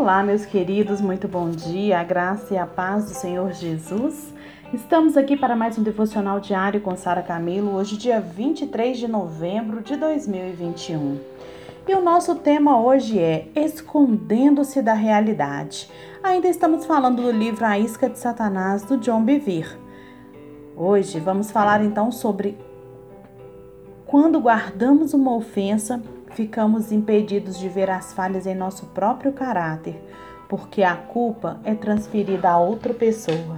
Olá, meus queridos, muito bom dia, a graça e a paz do Senhor Jesus. Estamos aqui para mais um devocional diário com Sara Camilo, hoje, dia 23 de novembro de 2021. E o nosso tema hoje é Escondendo-se da Realidade. Ainda estamos falando do livro A Isca de Satanás, do John Bevere. Hoje vamos falar então sobre quando guardamos uma ofensa ficamos impedidos de ver as falhas em nosso próprio caráter, porque a culpa é transferida a outra pessoa.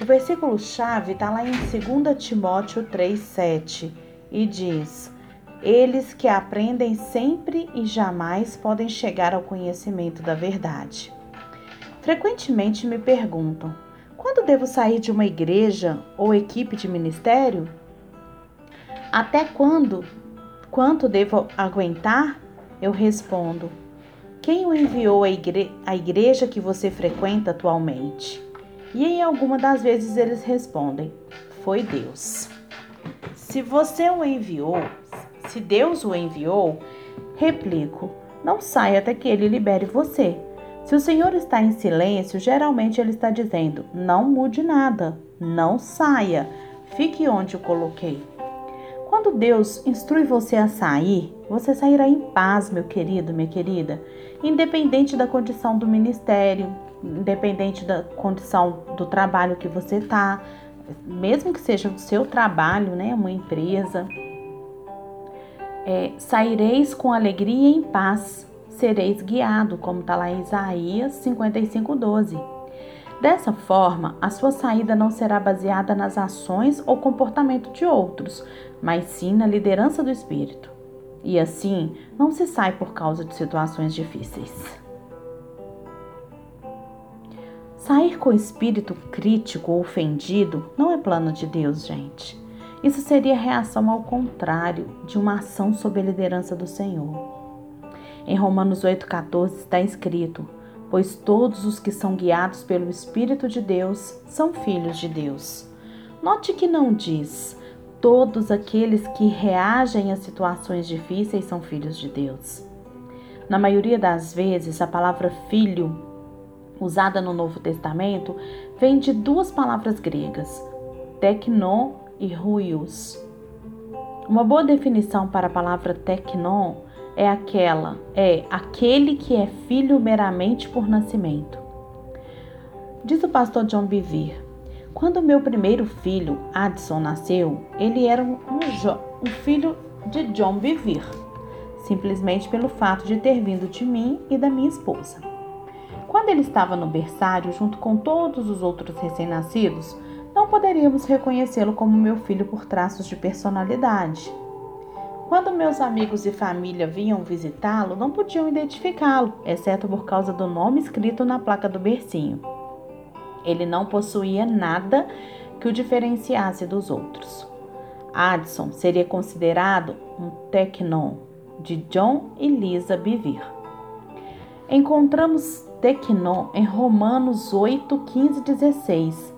O versículo-chave está lá em 2 Timóteo 3,7 e diz: Eles que aprendem sempre e jamais podem chegar ao conhecimento da verdade. Frequentemente me perguntam: quando devo sair de uma igreja ou equipe de ministério? Até quando Quanto devo aguentar? Eu respondo: Quem o enviou à, igre igreja que você frequenta atualmente? E em alguma das vezes eles respondem: Foi Deus. Se você o enviou, se Deus o enviou, replico: Não saia até que ele libere você. Se o Senhor está em silêncio, geralmente ele está dizendo: Não mude nada, não saia, fique onde o coloquei. Quando Deus instrui você a sair, você sairá em paz, meu querido, minha querida, independente da condição do ministério, independente da condição do trabalho que você está, mesmo que seja o seu trabalho, né, uma empresa. É, saireis com alegria e em paz, sereis guiado, como está lá em Isaías 55:12. Dessa forma, a sua saída não será baseada nas ações ou comportamento de outros, mas sim na liderança do Espírito. E assim, não se sai por causa de situações difíceis. Sair com o espírito crítico ou ofendido não é plano de Deus, gente. Isso seria reação ao contrário de uma ação sob a liderança do Senhor. Em Romanos 8,14 está escrito: Pois todos os que são guiados pelo Espírito de Deus são filhos de Deus. Note que não diz: Todos aqueles que reagem a situações difíceis são filhos de Deus. Na maioria das vezes, a palavra filho, usada no Novo Testamento, vem de duas palavras gregas, teknon e ruios. Uma boa definição para a palavra teknon é aquela, é aquele que é filho meramente por nascimento. Diz o pastor John Bevere, quando meu primeiro filho, Addison, nasceu, ele era um, um filho de John Bevere, simplesmente pelo fato de ter vindo de mim e da minha esposa. Quando ele estava no berçário, junto com todos os outros recém-nascidos, não poderíamos reconhecê-lo como meu filho por traços de personalidade. Quando meus amigos e família vinham visitá-lo, não podiam identificá-lo, exceto por causa do nome escrito na placa do bercinho. Ele não possuía nada que o diferenciasse dos outros. Addison seria considerado um tecnon de John e Lisa Bevere. Encontramos tecnon em Romanos 8, 15 e 16.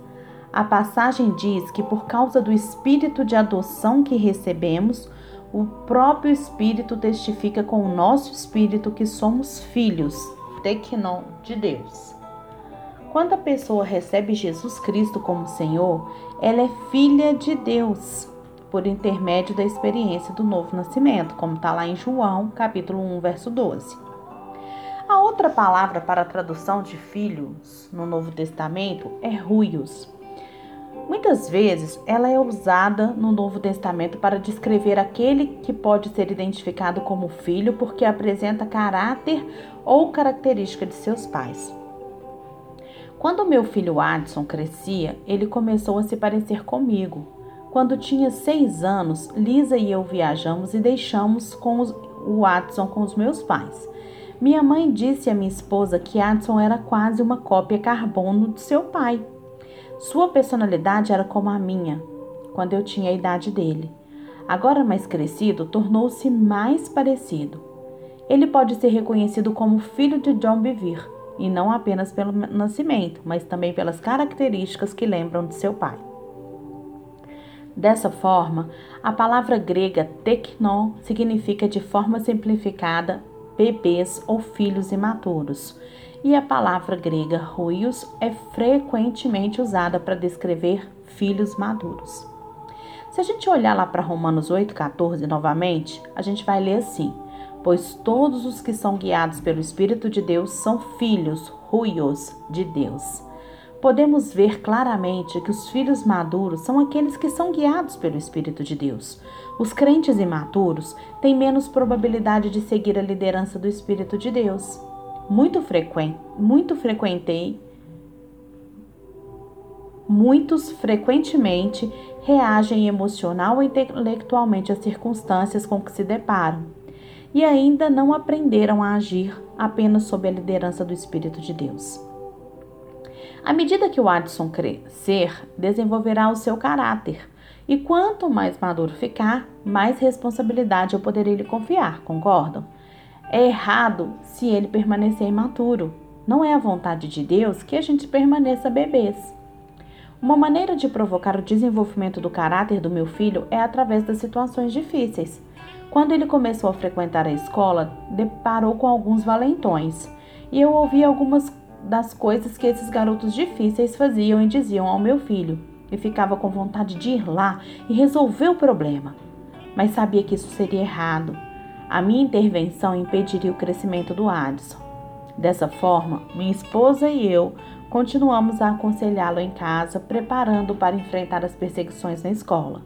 A passagem diz que por causa do espírito de adoção que recebemos, o próprio Espírito testifica com o nosso espírito que somos filhos, tecnon de Deus. Quando a pessoa recebe Jesus Cristo como Senhor, ela é filha de Deus por intermédio da experiência do novo nascimento, como está lá em João, capítulo 1, verso 12. A outra palavra para a tradução de filhos no Novo Testamento é ruios. Muitas vezes ela é usada no Novo Testamento para descrever aquele que pode ser identificado como filho porque apresenta caráter ou característica de seus pais. Quando meu filho Adson crescia, ele começou a se parecer comigo. Quando tinha seis anos, Lisa e eu viajamos e deixamos com os, o Adson com os meus pais. Minha mãe disse à minha esposa que Adson era quase uma cópia carbono de seu pai. Sua personalidade era como a minha, quando eu tinha a idade dele. Agora mais crescido, tornou-se mais parecido. Ele pode ser reconhecido como filho de John Bevere e não apenas pelo nascimento, mas também pelas características que lembram de seu pai. Dessa forma, a palavra grega teknon significa de forma simplificada bebês ou filhos imaturos, e a palavra grega ruios é frequentemente usada para descrever filhos maduros. Se a gente olhar lá para Romanos 8,14 novamente, a gente vai ler assim: Pois todos os que são guiados pelo Espírito de Deus são filhos, ruios de Deus. Podemos ver claramente que os filhos maduros são aqueles que são guiados pelo Espírito de Deus. Os crentes imaturos têm menos probabilidade de seguir a liderança do Espírito de Deus muito frequente, muito frequentei, muitos frequentemente reagem emocional ou intelectualmente às circunstâncias com que se deparam e ainda não aprenderam a agir apenas sob a liderança do Espírito de Deus. À medida que o Adson crescer, desenvolverá o seu caráter, e quanto mais maduro ficar, mais responsabilidade eu poderei lhe confiar, concordam? É errado se ele permanecer imaturo. Não é a vontade de Deus que a gente permaneça bebês. Uma maneira de provocar o desenvolvimento do caráter do meu filho é através das situações difíceis. Quando ele começou a frequentar a escola, deparou com alguns valentões, e eu ouvi algumas das coisas que esses garotos difíceis faziam e diziam ao meu filho, e ficava com vontade de ir lá e resolver o problema. Mas sabia que isso seria errado a minha intervenção impediria o crescimento do Adson. Dessa forma, minha esposa e eu continuamos a aconselhá-lo em casa, preparando para enfrentar as perseguições na escola.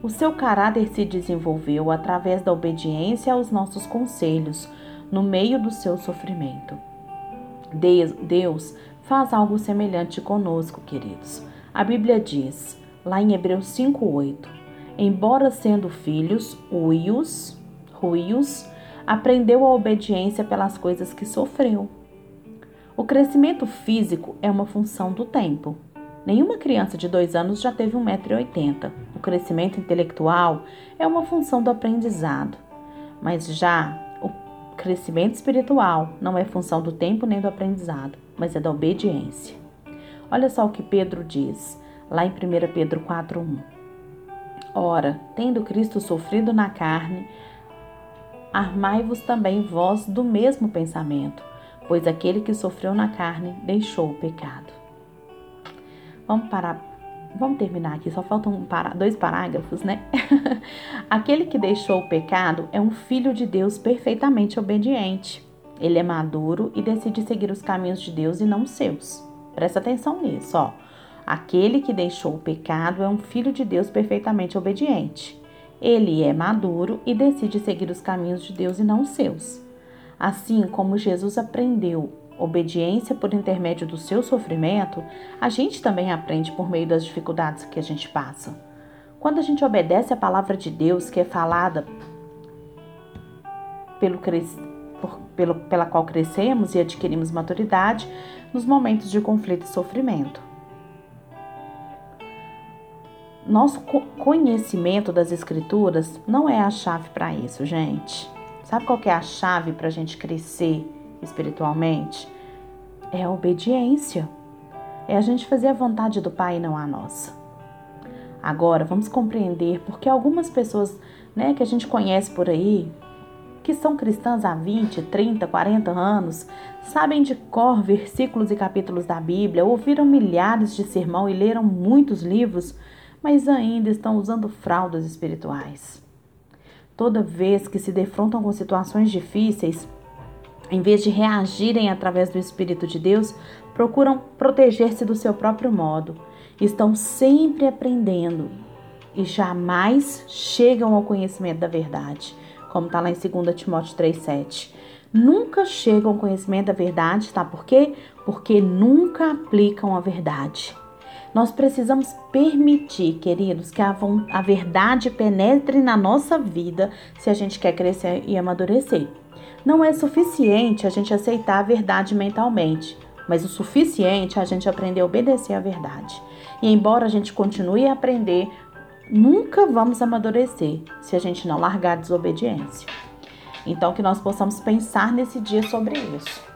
O seu caráter se desenvolveu através da obediência aos nossos conselhos, no meio do seu sofrimento. Deus faz algo semelhante conosco, queridos. A Bíblia diz, lá em Hebreus 5,8: Embora sendo filhos, uios, ruios, aprendeu a obediência pelas coisas que sofreu. O crescimento físico é uma função do tempo. Nenhuma criança de dois anos já teve 1,80m. O crescimento intelectual é uma função do aprendizado. Mas já o crescimento espiritual não é função do tempo nem do aprendizado, mas é da obediência. Olha só o que Pedro diz lá em 1 Pedro 4,1. Ora, tendo Cristo sofrido na carne, armai-vos também vós do mesmo pensamento, pois aquele que sofreu na carne deixou o pecado. Vamos parar, vamos terminar aqui, só faltam dois parágrafos, né? aquele que deixou o pecado é um filho de Deus perfeitamente obediente. Ele é maduro e decide seguir os caminhos de Deus e não os seus. Presta atenção nisso, ó. Aquele que deixou o pecado é um filho de Deus perfeitamente obediente. Ele é maduro e decide seguir os caminhos de Deus e não os seus. Assim como Jesus aprendeu obediência por intermédio do seu sofrimento, a gente também aprende por meio das dificuldades que a gente passa. Quando a gente obedece a palavra de Deus que é falada pelo, por, pelo, pela qual crescemos e adquirimos maturidade nos momentos de conflito e sofrimento. Nosso conhecimento das escrituras não é a chave para isso, gente. Sabe qual é a chave para a gente crescer espiritualmente? É a obediência. É a gente fazer a vontade do Pai e não a nossa. Agora, vamos compreender porque algumas pessoas né, que a gente conhece por aí, que são cristãs há 20, 30, 40 anos, sabem de cor versículos e capítulos da Bíblia, ouviram milhares de sermão e leram muitos livros, mas ainda estão usando fraldas espirituais. Toda vez que se defrontam com situações difíceis, em vez de reagirem através do Espírito de Deus, procuram proteger-se do seu próprio modo. Estão sempre aprendendo e jamais chegam ao conhecimento da verdade, como está lá em 2 Timóteo 3,7. Nunca chegam ao conhecimento da verdade, tá? Por quê? Porque nunca aplicam a verdade. Nós precisamos permitir, queridos, que a, a verdade penetre na nossa vida se a gente quer crescer e amadurecer. Não é suficiente a gente aceitar a verdade mentalmente, mas o suficiente é a gente aprender a obedecer à verdade. E embora a gente continue a aprender, nunca vamos amadurecer se a gente não largar a desobediência. Então, que nós possamos pensar nesse dia sobre isso.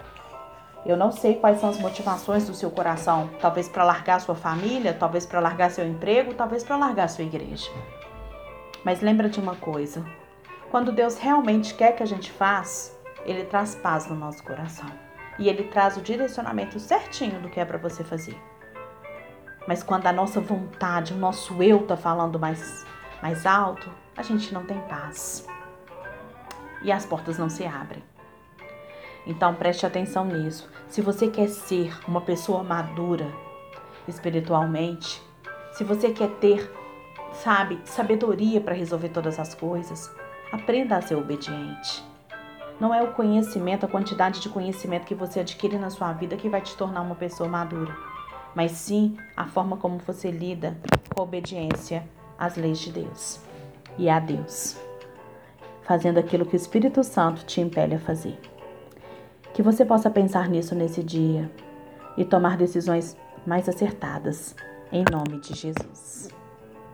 Eu não sei quais são as motivações do seu coração, talvez para largar sua família, talvez para largar seu emprego, talvez para largar sua igreja. Mas lembra de uma coisa: quando Deus realmente quer que a gente faça, ele traz paz no nosso coração. e ele traz o direcionamento certinho do que é para você fazer. Mas quando a nossa vontade, o nosso eu tá falando mais mais alto, a gente não tem paz. E as portas não se abrem. Então preste atenção nisso. Se você quer ser uma pessoa madura espiritualmente, se você quer ter, sabe, sabedoria para resolver todas as coisas, aprenda a ser obediente. Não é o conhecimento, a quantidade de conhecimento que você adquire na sua vida que vai te tornar uma pessoa madura, mas sim a forma como você lida com a obediência às leis de Deus e a Deus, fazendo aquilo que o Espírito Santo te impele a fazer. Que você possa pensar nisso nesse dia e tomar decisões mais acertadas, em nome de Jesus.